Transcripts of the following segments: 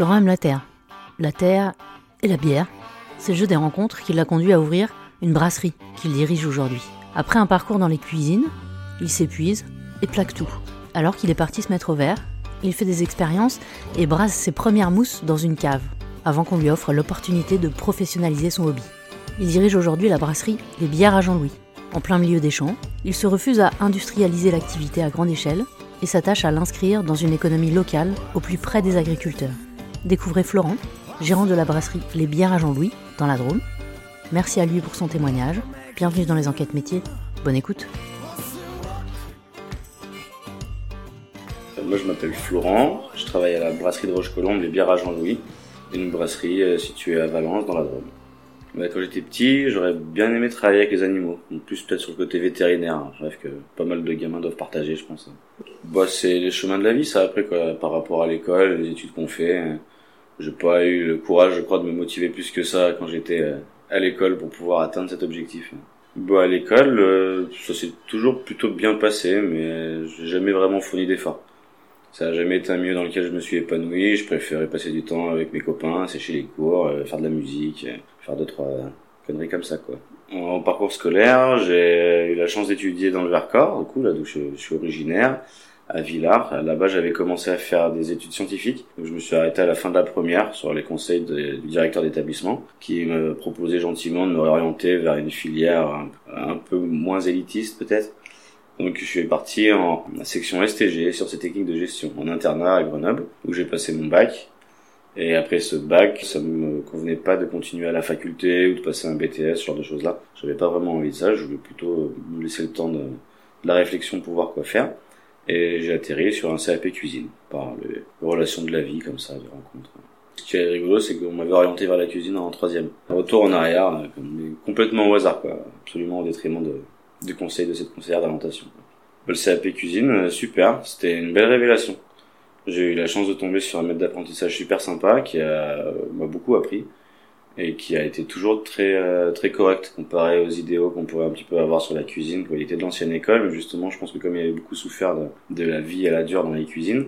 Florent aime la terre. La terre et la bière. C'est le jeu des rencontres qui l'a conduit à ouvrir une brasserie qu'il dirige aujourd'hui. Après un parcours dans les cuisines, il s'épuise et plaque tout. Alors qu'il est parti se mettre au vert, il fait des expériences et brasse ses premières mousses dans une cave, avant qu'on lui offre l'opportunité de professionnaliser son hobby. Il dirige aujourd'hui la brasserie Les Bières à Jean-Louis. En plein milieu des champs, il se refuse à industrialiser l'activité à grande échelle et s'attache à l'inscrire dans une économie locale au plus près des agriculteurs. Découvrez Florent, gérant de la brasserie Les Bières à Jean-Louis, dans la Drôme. Merci à lui pour son témoignage. Bienvenue dans les enquêtes métiers. Bonne écoute. Moi, je m'appelle Florent. Je travaille à la brasserie de Roche-Colombe, Les Bières à Jean-Louis, une brasserie euh, située à Valence, dans la Drôme. Bah, quand j'étais petit, j'aurais bien aimé travailler avec les animaux. En plus, peut-être sur le côté vétérinaire. Hein. Bref, que pas mal de gamins doivent partager, je pense. Bah, c'est les chemins de la vie, ça, après, quoi. Par rapport à l'école, les études qu'on fait. J'ai pas eu le courage, je crois, de me motiver plus que ça quand j'étais euh, à l'école pour pouvoir atteindre cet objectif. Bah, à l'école, euh, ça s'est toujours plutôt bien passé, mais j'ai jamais vraiment fourni d'efforts. Ça a jamais été un milieu dans lequel je me suis épanoui. Je préférais passer du temps avec mes copains, sécher les cours, euh, faire de la musique, euh, faire deux trois conneries comme ça quoi. En parcours scolaire, j'ai eu la chance d'étudier dans le Vercors, du coup là d'où je, suis originaire, à Villars. Là-bas, j'avais commencé à faire des études scientifiques. je me suis arrêté à la fin de la première sur les conseils du directeur d'établissement, qui me proposait gentiment de me réorienter vers une filière un peu moins élitiste peut-être donc je suis parti en section STG sur ces techniques de gestion en internat à Grenoble où j'ai passé mon bac. Et après ce bac, ça me convenait pas de continuer à la faculté ou de passer un BTS, ce genre de choses-là. J'avais pas vraiment envie de ça, je voulais plutôt me laisser le temps de, la réflexion pour voir quoi faire. Et j'ai atterri sur un CAP cuisine par les relations de la vie comme ça, des rencontres. Ce qui est rigolo, c'est qu'on m'avait orienté vers la cuisine en troisième. Retour en arrière, complètement au hasard, quoi. Absolument au détriment de, du conseil de cette conseillère d'alimentation. Le CAP cuisine, euh, super, c'était une belle révélation. J'ai eu la chance de tomber sur un maître d'apprentissage super sympa qui m'a beaucoup appris et qui a été toujours très euh, très correct comparé aux idéaux qu'on pourrait un petit peu avoir sur la cuisine quand il était de l'ancienne école mais justement je pense que comme il avait beaucoup souffert de, de, la vie à la dure dans les cuisines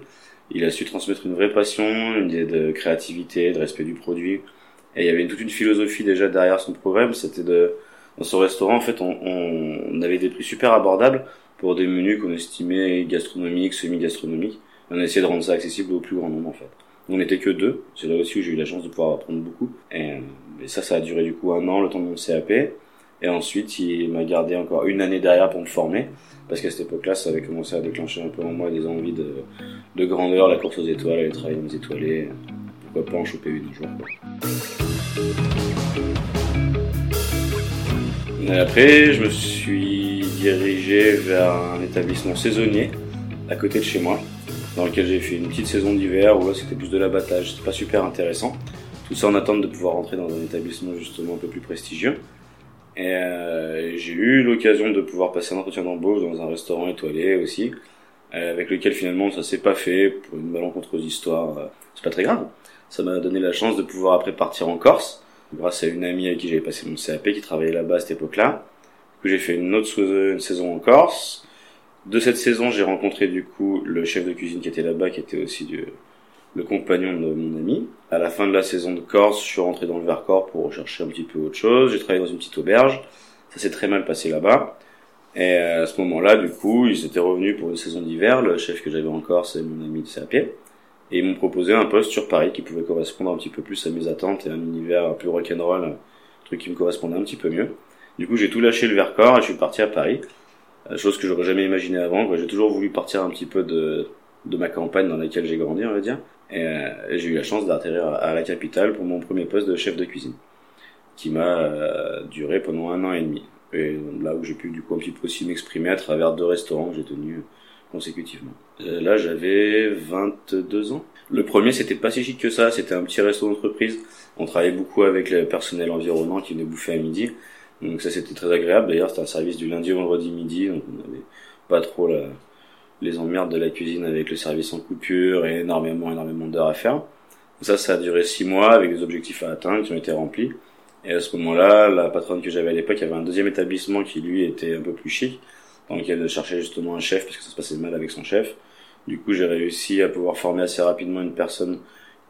il a su transmettre une vraie passion une idée de créativité de respect du produit et il y avait toute une philosophie déjà derrière son programme c'était de dans ce restaurant, en fait, on, avait des prix super abordables pour des menus qu'on estimait gastronomiques, semi-gastronomiques. On a essayé de rendre ça accessible au plus grand nombre, en fait. On n'était que deux. C'est là aussi où j'ai eu la chance de pouvoir apprendre beaucoup. Et, ça, ça a duré du coup un an, le temps de mon CAP. Et ensuite, il m'a gardé encore une année derrière pour me former. Parce qu'à cette époque-là, ça avait commencé à déclencher un peu en moi des envies de, de grandeur, la course aux étoiles, aller travailler étoilés. Pourquoi pas en choper une un jour, Et après, je me suis dirigé vers un établissement saisonnier à côté de chez moi, dans lequel j'ai fait une petite saison d'hiver où là c'était plus de l'abattage, c'était pas super intéressant. Tout ça en attente de pouvoir rentrer dans un établissement justement un peu plus prestigieux. Et euh, j'ai eu l'occasion de pouvoir passer un entretien d'embauche dans un restaurant étoilé aussi, euh, avec lequel finalement ça s'est pas fait pour une malencontreuse histoire. Euh, c'est pas très grave. Ça m'a donné la chance de pouvoir après partir en Corse grâce à une amie avec qui j'avais passé mon CAP qui travaillait là-bas à cette époque-là. Du coup, j'ai fait une autre une saison en Corse. De cette saison, j'ai rencontré du coup le chef de cuisine qui était là-bas, qui était aussi du, le compagnon de mon ami. À la fin de la saison de Corse, je suis rentré dans le Vercors pour rechercher un petit peu autre chose. J'ai travaillé dans une petite auberge. Ça s'est très mal passé là-bas. Et à ce moment-là, du coup, ils étaient revenus pour une saison d'hiver. Le chef que j'avais en Corse et mon ami de CAP et ils m'ont proposé un poste sur Paris qui pouvait correspondre un petit peu plus à mes attentes et un univers plus rock'n'roll, un truc qui me correspondait un petit peu mieux. Du coup, j'ai tout lâché le Vercors et je suis parti à Paris, euh, chose que j'aurais jamais imaginé avant. J'ai toujours voulu partir un petit peu de, de ma campagne dans laquelle j'ai grandi, on va dire. Et, euh, j'ai eu la chance d'atterrir à la capitale pour mon premier poste de chef de cuisine, qui m'a euh, duré pendant un an et demi. Et là où j'ai pu du coup un petit peu aussi m'exprimer à travers deux restaurants que j'ai tenus consécutivement. Là, j'avais 22 ans. Le premier, c'était pas si chic que ça. C'était un petit resto d'entreprise. On travaillait beaucoup avec le personnel environnant qui venait bouffer à midi. Donc ça, c'était très agréable. D'ailleurs, c'était un service du lundi au vendredi midi. Donc on n'avait pas trop la, les emmerdes de la cuisine avec le service en coupure et énormément, énormément d'heures à faire. Ça, ça a duré six mois avec des objectifs à atteindre qui ont été remplis. Et à ce moment-là, la patronne que j'avais à l'époque avait un deuxième établissement qui lui était un peu plus chic dans lequel elle cherchait justement un chef parce que ça se passait mal avec son chef. Du coup, j'ai réussi à pouvoir former assez rapidement une personne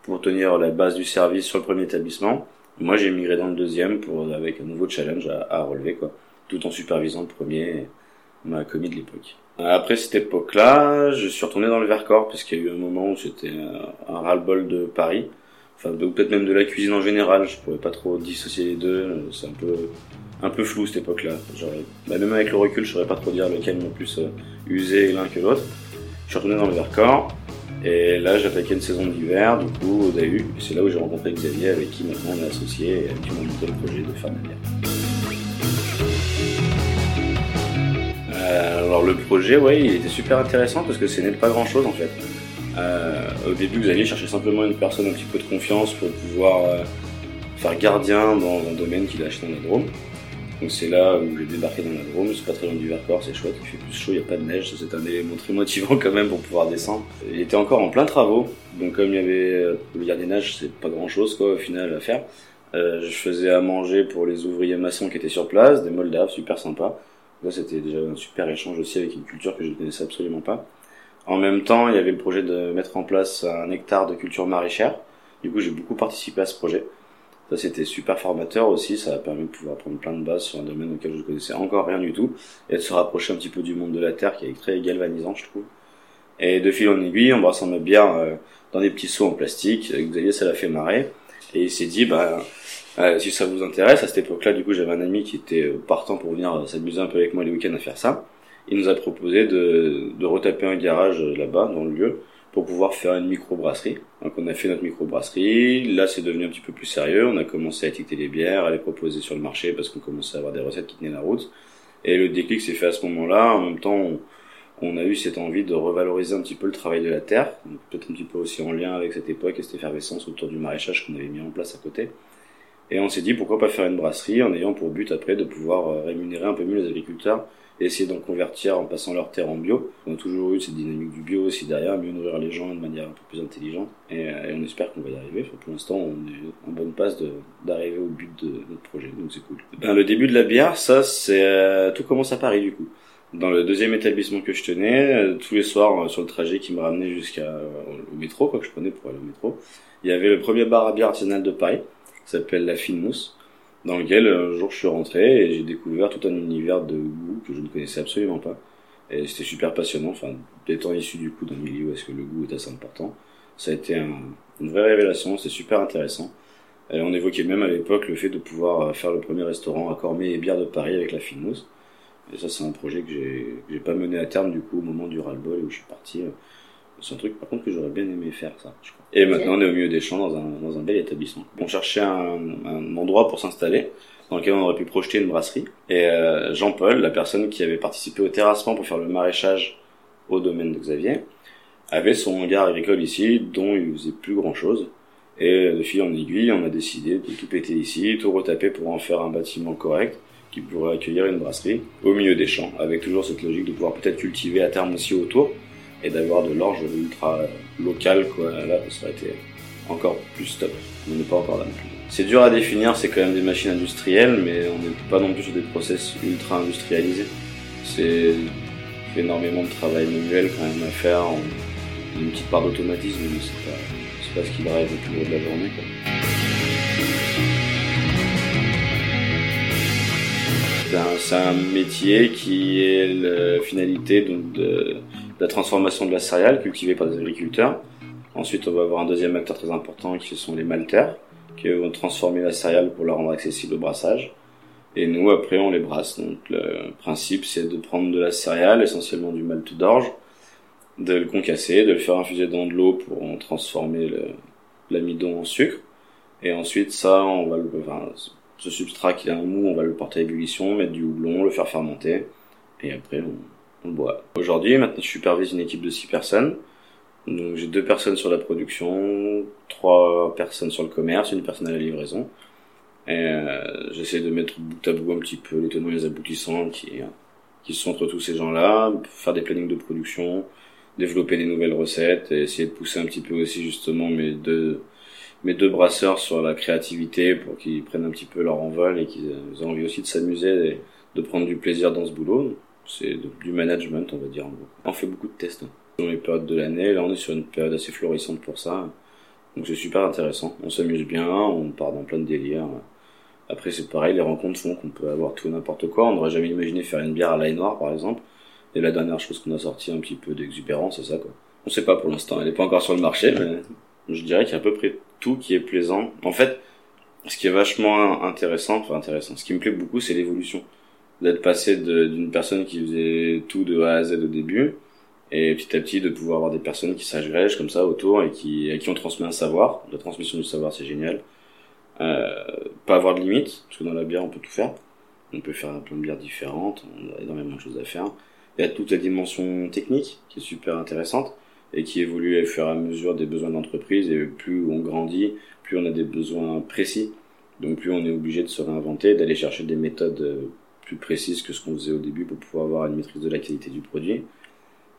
pour tenir la base du service sur le premier établissement. Moi, j'ai migré dans le deuxième pour avec un nouveau challenge à, relever, quoi, tout en supervisant le premier, ma commis de l'époque. Après cette époque-là, je suis retourné dans le Vercors parce qu'il y a eu un moment où c'était un ras-le-bol de Paris, enfin peut-être même de la cuisine en général. Je pourrais pas trop dissocier les deux. C'est un peu un peu flou cette époque-là. Bah, même avec le recul, je saurais pas trop dire lequel m'a plus euh, usé l'un que l'autre. Je suis retourné dans le Vercors et là j'attaquais une saison d'hiver du coup au DAU. C'est là où j'ai rencontré Xavier avec qui maintenant on est associé et avec qui on a monté le projet de faire Euh, alors le projet, ouais, il était super intéressant parce que c'est de pas grand chose en fait. Euh, au début, Xavier cherchait simplement une personne un petit peu de confiance pour pouvoir euh, faire gardien dans un domaine qu'il a acheté dans la. C'est là où j'ai débarqué dans la Drôme, c'est pas très loin du Vercors, c'est chouette, il fait plus chaud, il n'y a pas de neige, c'est un élément très motivant quand même pour pouvoir descendre. Il était encore en plein travaux, donc comme il y avait euh, le gardiennage, c'est pas grand chose quoi au final à faire. Euh, je faisais à manger pour les ouvriers maçons qui étaient sur place, des Moldaves super sympas. Là, c'était déjà un super échange aussi avec une culture que je ne connaissais absolument pas. En même temps, il y avait le projet de mettre en place un hectare de culture maraîchère. Du coup, j'ai beaucoup participé à ce projet. C'était super formateur aussi. Ça a permis de pouvoir prendre plein de bases sur un domaine auquel je ne connaissais encore rien du tout et de se rapprocher un petit peu du monde de la terre qui est très galvanisant, je trouve. Et de fil en aiguille, en brassant ma bière euh, dans des petits seaux en plastique, Xavier, ça l'a fait marrer. Et il s'est dit, bah, euh, si ça vous intéresse, à cette époque-là, du coup, j'avais un ami qui était euh, partant pour venir euh, s'amuser un peu avec moi les week-ends à faire ça. Il nous a proposé de retaper un garage là-bas, dans le lieu, pour pouvoir faire une micro-brasserie. Donc on a fait notre micro-brasserie, là c'est devenu un petit peu plus sérieux, on a commencé à étiqueter les bières, à les proposer sur le marché parce qu'on commençait à avoir des recettes qui tenaient la route. Et le déclic s'est fait à ce moment-là, en même temps on, on, a eu cette envie de revaloriser un petit peu le travail de la terre, peut-être un petit peu aussi en lien avec cette époque et cette effervescence autour du maraîchage qu'on avait mis en place à côté. Et on s'est dit pourquoi pas faire une brasserie en ayant pour but après de pouvoir euh, rémunérer un peu mieux les agriculteurs et essayer d'en convertir en passant leur terre en bio. On a toujours eu cette dynamique du bio aussi derrière, mieux nourrir les gens de manière un peu plus intelligente. Et, euh, on espère qu'on va y arriver. pour l'instant, on est en bonne passe d'arriver au but de notre projet, donc c'est cool. Ben, le début de la bière, ça, c'est euh, tout commence à Paris du coup. Dans le deuxième établissement que je tenais, tous les soirs sur le trajet qui me ramenait jusqu'au métro, quoi que je prenais pour aller au métro, il y avait le premier bar à bière artisanal de Paris s'appelle La Fine Mousse, dans lequel un jour je suis rentré et j'ai découvert tout un univers de goût que je ne connaissais absolument pas. Et c'était super passionnant, enfin, étant issu du coup d'un milieu où est-ce que le goût est assez important, ça a été une vraie révélation, c'était super intéressant. Et on évoquait même à l'époque le fait de pouvoir euh, faire le premier restaurant à Cormet et bière de Paris avec la fine mousse. Et ça, c'est un projet que j'ai pas mené à terme du coup au moment du ras-le-bol où je suis parti. C'est un truc par contre que j'aurais bien aimé faire ça, je crois. Et maintenant, on est au milieu des champs dans un, dans un bel établissement. On cherchait un, un endroit pour s'installer dans lequel on aurait pu projeter une brasserie. Et euh, Jean-Paul, la personne qui avait participé au terrassement pour faire le maraîchage au domaine de Xavier, avait son hangar agricole ici, dont il faisait plus grand-chose. Et de fil en aiguille, on a décidé de tout péter ici, tout retaper pour en faire un bâtiment correct qui pourrait accueillir une brasserie au milieu des champs, avec toujours cette logique de pouvoir peut-être cultiver à terme aussi autour et d'avoir de l'orge ultra local, quoi. Là, ça aurait été encore plus top. On n'est pas encore là non plus. C'est dur à définir, c'est quand même des machines industrielles, mais on n'est pas non plus sur des process ultra industrialisés. C'est énormément de travail manuel quand même à faire, une petite part d'automatisme, mais c'est pas, pas ce qui drive le plus gros de la journée. Quoi. C'est un, métier qui est la finalité de, la transformation de la céréale cultivée par des agriculteurs. Ensuite, on va avoir un deuxième acteur très important qui sont les maltaires, qui vont transformer la céréale pour la rendre accessible au brassage. Et nous, après, on les brasse. Donc, le principe, c'est de prendre de la céréale, essentiellement du malt d'orge, de le concasser, de le faire infuser dans de l'eau pour en transformer l'amidon en sucre. Et ensuite, ça, on va le, enfin, ce substrat qui est un mou, on va le porter à ébullition, mettre du houblon, le faire fermenter. Et après, on, Aujourd'hui, maintenant, je supervise une équipe de six personnes. Donc, j'ai deux personnes sur la production, trois personnes sur le commerce, une personne à la livraison. Et euh, j'essaie de mettre bout à bout un petit peu les tenants et les aboutissants qui, qui sont entre tous ces gens-là, faire des plannings de production, développer des nouvelles recettes, et essayer de pousser un petit peu aussi justement mes deux mes deux brasseurs sur la créativité pour qu'ils prennent un petit peu leur envol et qu'ils aient envie aussi de s'amuser et de prendre du plaisir dans ce boulot. C'est du management, on va dire. On fait beaucoup de tests dans les périodes de l'année. Là, on est sur une période assez florissante pour ça. Donc c'est super intéressant. On s'amuse bien, on part dans plein de délires. Après c'est pareil, les rencontres font qu'on peut avoir tout n'importe quoi. On n'aurait jamais imaginé faire une bière à l'ail noir par exemple. Et la dernière chose qu'on a sorti un petit peu d'exubérance, c'est ça quoi. On sait pas pour l'instant, elle est pas encore sur le marché, mais je dirais qu'il y a à peu près tout qui est plaisant. En fait, ce qui est vachement intéressant, enfin intéressant, ce qui me plaît beaucoup, c'est l'évolution. D'être passé d'une personne qui faisait tout de A à Z au début, et petit à petit de pouvoir avoir des personnes qui s'agrègent comme ça autour et qui à qui on transmet un savoir. La transmission du savoir, c'est génial. Euh, pas avoir de limites, parce que dans la bière, on peut tout faire. On peut faire plein de bières différentes, on a énormément de choses à faire. Il y a toute la dimension technique qui est super intéressante et qui évolue au fur et à mesure des besoins d'entreprise et plus on grandit, plus on a des besoins précis. Donc plus on est obligé de se réinventer, d'aller chercher des méthodes euh, plus précises que ce qu'on faisait au début pour pouvoir avoir une maîtrise de la qualité du produit.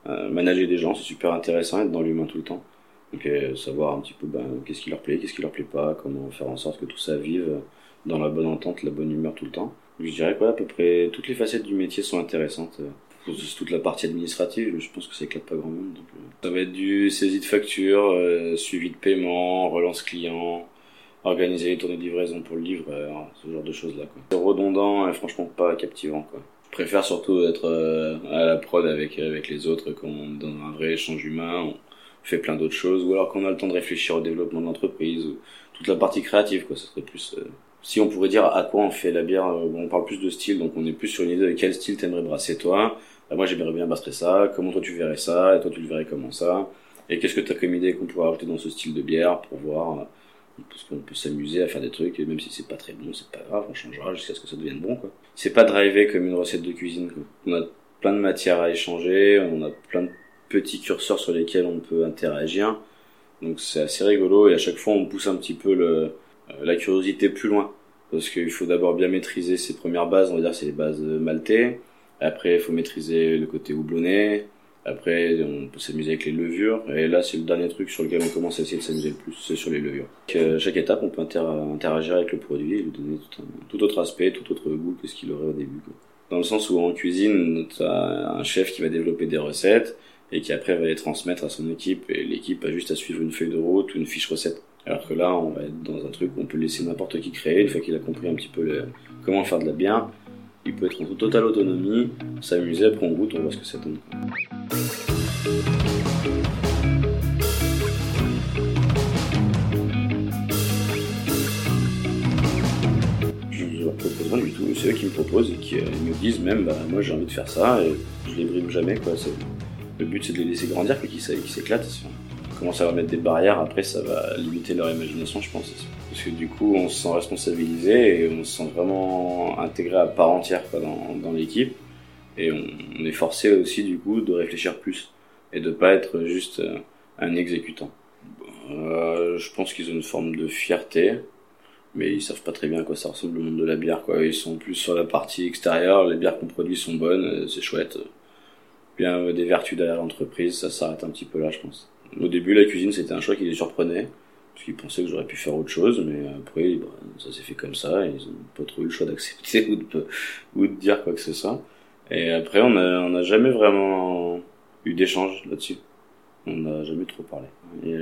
Euh, manager des gens, c'est super intéressant, être dans l'humain tout le temps. Donc euh, savoir un petit peu ben, qu'est-ce qui leur plaît, qu'est-ce qui leur plaît pas, comment faire en sorte que tout ça vive dans la bonne entente, la bonne humeur tout le temps. Je dirais quoi, à peu près toutes les facettes du métier sont intéressantes. Toute la partie administrative, je pense que ça éclate pas grand monde. Euh, ça va être du saisie de facture, euh, suivi de paiement, relance client, organiser les tournées de livraison pour le livreur, ce genre de choses là. C'est redondant et franchement pas captivant quoi préfère surtout être euh, à la prod avec avec les autres quand on donne un vrai échange humain, on fait plein d'autres choses, ou alors qu'on a le temps de réfléchir au développement de l'entreprise, ou toute la partie créative, quoi. Ça serait plus. Euh, si on pourrait dire à quoi on fait la bière, euh, on parle plus de style, donc on est plus sur une idée de quel style t'aimerais brasser toi. Bah, moi j'aimerais bien brasser ça, comment toi tu verrais ça, et toi tu le verrais comment ça, et qu'est-ce que t'as comme idée qu'on pourrait ajouter dans ce style de bière pour voir parce qu'on peut s'amuser à faire des trucs et même si c'est pas très bon c'est pas grave on changera jusqu'à ce que ça devienne bon quoi. C'est pas drivé comme une recette de cuisine quoi. on a plein de matières à échanger on a plein de petits curseurs sur lesquels on peut interagir. Donc c'est assez rigolo et à chaque fois on pousse un petit peu le, euh, la curiosité plus loin. Parce qu'il faut d'abord bien maîtriser ses premières bases on va dire c'est les bases maltais après il faut maîtriser le côté houblonné après, on peut s'amuser avec les levures. Et là, c'est le dernier truc sur lequel on commence à essayer de s'amuser le plus, c'est sur les levures. Euh, chaque étape, on peut interagir avec le produit et lui donner tout, autre aspect, tout autre goût que ce qu'il aurait au début. Dans le sens où en cuisine, tu as un chef qui va développer des recettes et qui après va les transmettre à son équipe et l'équipe a juste à suivre une feuille de route ou une fiche recette. Alors que là, on va être dans un truc où on peut laisser n'importe qui créer une fois qu'il a compris un petit peu comment faire de la bière il peut être en totale autonomie, s'amuser, après on goûte, on voit ce que ça donne. Je leur propose rien du tout, c'est eux qui me proposent et qui euh, me disent même, bah, moi j'ai envie de faire ça et je les brime jamais. Quoi. Le but c'est de les laisser grandir, qu'ils s'éclatent commence à mettre des barrières, après ça va limiter leur imagination, je pense. Parce que du coup, on se sent responsabilisé et on se sent vraiment intégré à part entière dans, dans l'équipe. Et on, est forcé aussi du coup de réfléchir plus et de pas être juste euh, un exécutant. Euh, je pense qu'ils ont une forme de fierté, mais ils savent pas très bien quoi ça ressemble le monde de la bière. Quoi. Ils sont plus sur la partie extérieure, les bières qu'on produit sont bonnes, euh, c'est chouette. Bien des vertus derrière l'entreprise, ça s'arrête un petit peu là, je pense. Au début, la cuisine, c'était un choix qui les surprenait, parce qu'ils pensaient que j'aurais pu faire autre chose, mais après, bah, ça s'est fait comme ça, et ils ont pas trop eu le choix d'accepter ou de, ou de dire quoi que ce soit. Et après, on n'a on a jamais vraiment eu d'échange là-dessus. On n'a jamais trop parlé.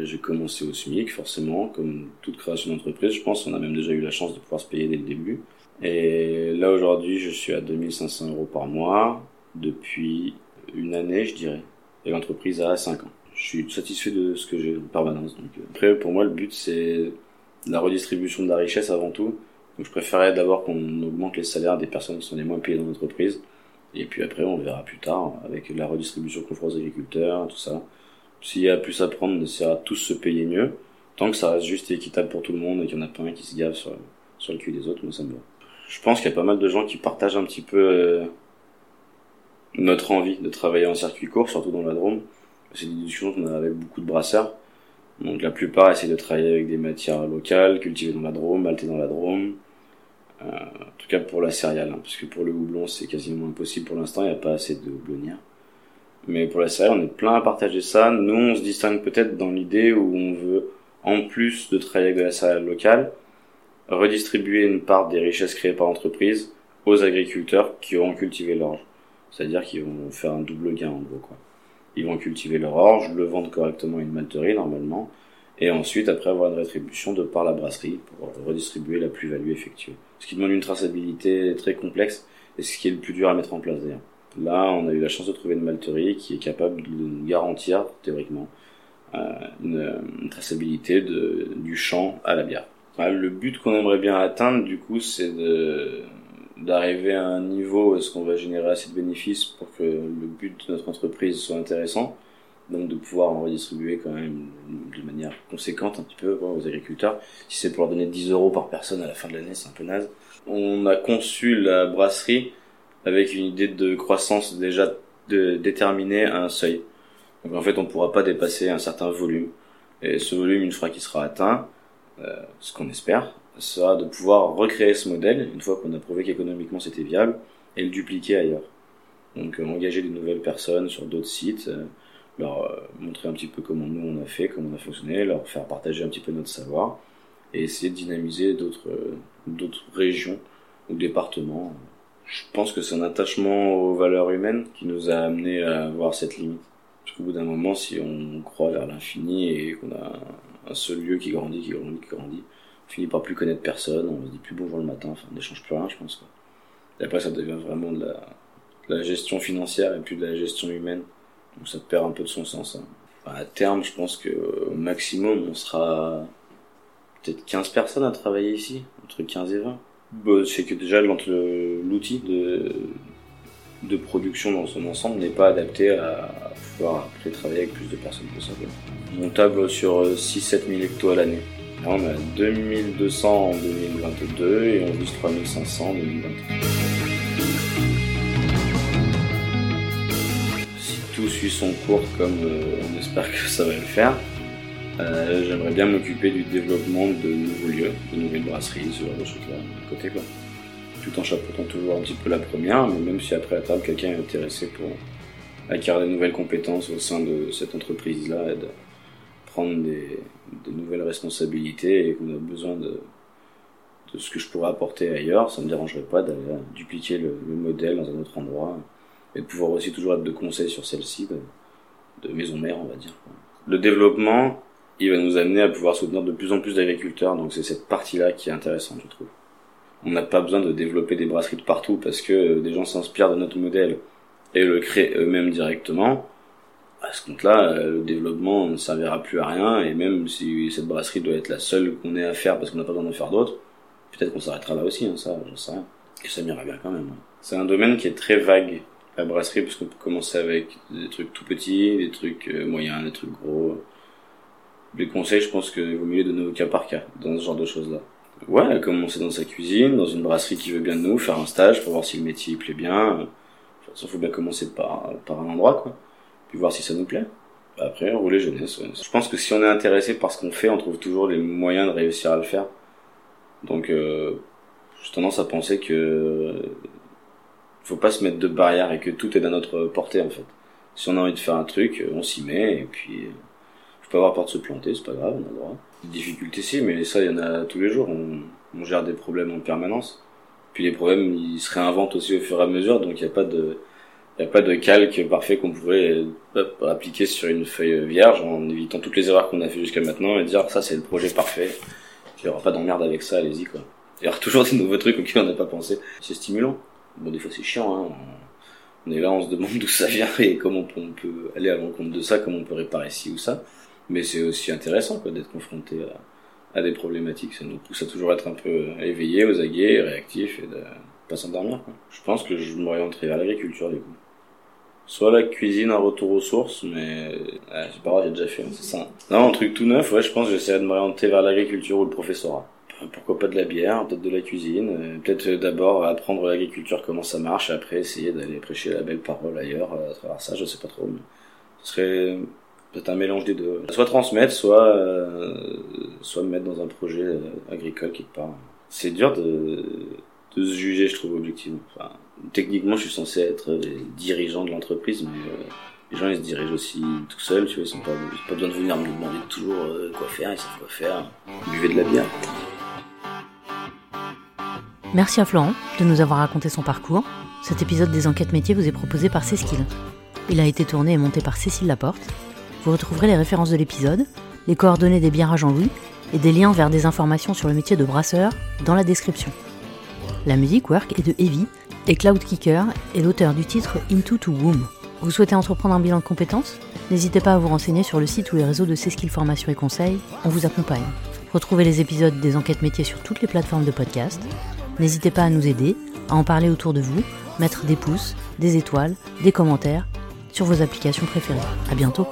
J'ai commencé au SMIC, forcément, comme toute création d'entreprise. Je pense qu'on a même déjà eu la chance de pouvoir se payer dès le début. Et là, aujourd'hui, je suis à 2500 euros par mois, depuis une année, je dirais. Et l'entreprise a 5 ans je suis satisfait de ce que j'ai en permanence. Donc, euh. après, pour moi, le but, c'est la redistribution de la richesse avant tout. Donc, je préférerais d'abord qu'on augmente les salaires des personnes qui sont les moins payées dans l'entreprise. Et puis après, on verra plus tard, avec la redistribution qu'on fera aux agriculteurs, tout ça. S'il y a plus à prendre, on essaiera tous se payer mieux. Tant que ça reste juste équitable pour tout le monde et qu'il n'y en a pas un qui se gave sur, sur le cul des autres, moi ça me va. Je pense qu'il y a pas mal de gens qui partagent un petit peu euh, notre envie de travailler en circuit court, surtout dans la Drôme. C'est des discussions qu'on a avec beaucoup de brasseurs. Donc la plupart essaient de travailler avec des matières locales, cultivées dans la Drôme, maltées dans la Drôme. Euh, en tout cas pour la céréale, hein, parce que pour le houblon c'est quasiment impossible pour l'instant, il n'y a pas assez de houblonnières. Mais pour la céréale, on est plein à partager ça. Nous, on se distingue peut-être dans l'idée où on veut, en plus de travailler avec de la céréale locale, redistribuer une part des richesses créées par l'entreprise aux agriculteurs qui auront cultivé l'orge. C'est-à-dire qu'ils vont faire un double gain en gros quoi. Ils vont cultiver leur orge, le vendre correctement à une malterie normalement, et ensuite après avoir une rétribution de par la brasserie pour redistribuer la plus-value effectuée. Ce qui demande une traçabilité très complexe et ce qui est le plus dur à mettre en place d'ailleurs. Là, on a eu la chance de trouver une malterie qui est capable de nous garantir, théoriquement, euh, une, traçabilité du champ à la bière. le but qu'on aimerait bien atteindre, du coup, c'est de d'arriver à un niveau où est-ce qu'on va générer assez de bénéfices pour que le but de notre entreprise soit intéressant donc de pouvoir en redistribuer quand même de manière conséquente un petit peu aux agriculteurs. Si c'est pour leur donner 10 euros par personne à la fin de l'année, c'est un peu naze. On a conçu la brasserie avec une idée de croissance déjà de, déterminée à un seuil. Donc en fait, on ne pourra pas dépasser un certain volume. Et ce volume, une fois qu'il sera atteint, euh, ce qu'on espère, sera de pouvoir recréer ce modèle, une fois qu'on a prouvé qu'économiquement c'était viable, et le dupliquer ailleurs. Donc euh, engager des nouvelles personnes sur d'autres sites, euh, leur euh, montrer un petit peu comment nous on a fait, comment on a fonctionné, leur faire partager un petit peu notre savoir et essayer de dynamiser d'autres d'autres régions ou départements. Je pense que c'est un attachement aux valeurs humaines qui nous a amené à avoir cette limite. Parce qu'au bout d'un moment, si on croit vers l'infini et qu'on a un seul lieu qui grandit, qui grandit, qui grandit, finit par plus connaître personne, on se dit plus bonjour le matin, enfin on n'échange plus rien, je pense. Et après, ça devient vraiment de la, gestion financière et plus de la gestion humaine. Donc ça perd un peu de son sens. Hein. à terme, je pense que au maximum, on sera peut-être 15 personnes à travailler ici, entre 15 et 20. Bah, c'est que déjà l'outil de, production dans son ensemble n'est pas adapté à pouvoir après travailler avec plus de personnes possible. On table sur 6-7 000 hectos à l'année. On a 2200 en 2022 et on vise 3500 en 2023. suit son cours comme euh, on espère que ça va le faire. Euh, j'aimerais bien m'occuper du développement de nouveaux lieux, de nouvelles brasseries, ce genre de choses-là, côté quoi. Tout en chapeautant toujours un petit peu la première, mais même si après à table quelqu'un est intéressé pour acquérir des nouvelles compétences au sein de cette entreprise-là et de prendre des, nouvelles responsabilités et qu'on a besoin de, de ce que je pourrais apporter ailleurs, ça me dérangerait pas d'aller dupliquer le modèle dans un autre endroit et de pouvoir aussi toujours être de conseil sur celle-ci, de, maison mère, on va dire. Le développement, il va nous amener à pouvoir soutenir de plus en plus d'agriculteurs, donc c'est cette partie-là qui est intéressante, je trouve. On n'a pas besoin de développer des brasseries de partout parce que des gens s'inspirent de notre modèle et le créent eux-mêmes directement. À ce compte-là, euh, le développement ne servira plus à rien et même si cette brasserie doit être la seule qu'on ait à faire parce qu'on n'a pas besoin de faire d'autres, peut-être qu'on s'arrêtera là aussi, hein, ça, j'en sais rien. Et ça m'ira bien quand même. C'est un domaine qui est très vague la brasserie parce qu'on peut commencer avec des trucs tout petits, des trucs euh, moyens, des trucs gros. Les conseils, je pense qu'il vaut mieux donner au cas par cas dans ce genre de choses-là. Ouais, commencer dans sa cuisine, dans une brasserie qui veut bien de nous, faire un stage pour voir si le métier plaît bien. Toute façon, faut bien commencer par, par un endroit, quoi. Puis voir si ça nous plaît. Après, rouler jeunesse. Je pense que si on est intéressé par ce qu'on fait, on trouve toujours les moyens de réussir à le faire. Donc, euh, j'ai tendance à penser que faut pas se mettre de barrière et que tout est à notre portée en fait. Si on a envie de faire un truc, euh, on s'y met et puis euh, faut pas avoir peur de se planter, c'est pas grave, on a le droit. Des difficultés si, mais ça il y en a tous les jours. On, on, gère des problèmes en permanence. Puis les problèmes ils se réinventent aussi au fur et à mesure, donc il n'y a pas de il a pas de calque parfait qu'on pourrait appliquer sur une feuille vierge en évitant toutes les erreurs qu'on a fait jusqu'à maintenant et dire ça c'est le projet parfait. Il n'y aura pas d'emmerde avec ça, allez-y quoi. Il y aura toujours des nouveaux trucs auxquels on n'a pas pensé. C'est stimulant. Bon, des fois c'est chiant, hein. On est là, on se demande d'où ça vient et comment on peut aller à l'encontre de ça, comment on peut réparer ci ou ça. Mais c'est aussi intéressant, quoi, d'être confronté à, des problématiques. Ça nous pousse à toujours être un peu éveillé, aux aguets, réactif et de pas s'endormir, Je pense que je m'orienterai vers l'agriculture, du coup. Soit la cuisine, un retour aux sources, mais c'est pas grave, j'ai déjà fait, hein, c'est ça. Non, un truc tout neuf, ouais, je pense que j'essaierai de m'orienter vers l'agriculture ou le professorat pourquoi pas de la bière, peut-être de la cuisine, euh, peut-être d'abord apprendre l'agriculture, comment ça marche, et après essayer d'aller prêcher la belle parole ailleurs euh, à travers ça, je sais pas trop. Mais ce serait peut-être un mélange des deux. Soit transmettre, soit euh, soit me mettre dans un projet agricole quelque part. C'est dur de, de se juger, je trouve, objectivement. Techniquement, je suis censé être dirigeant de l'entreprise, mais les gens ils se dirigent aussi tout seuls, tu vois, ils n'ont pas, besoin de venir me demander toujours quoi faire, ils savent quoi faire. Buvez de la bière. Merci à Florent de nous avoir raconté son parcours. Cet épisode des enquêtes métiers vous est proposé par Cécile. Il a été tourné et monté par Cécile Laporte. Vous retrouverez les références de l'épisode les coordonnées des bières à Jean-Louis et des liens vers des informations sur le métier de brasseur dans la description. La musique work est de Heavy et Cloud Kicker est l'auteur du titre Into to Womb. Vous souhaitez entreprendre un bilan de compétences? N'hésitez pas à vous renseigner sur le site ou les réseaux de Skill Formation et Conseil, on vous accompagne. Retrouvez les épisodes des enquêtes métiers sur toutes les plateformes de podcast. N'hésitez pas à nous aider, à en parler autour de vous, mettre des pouces, des étoiles, des commentaires sur vos applications préférées. À bientôt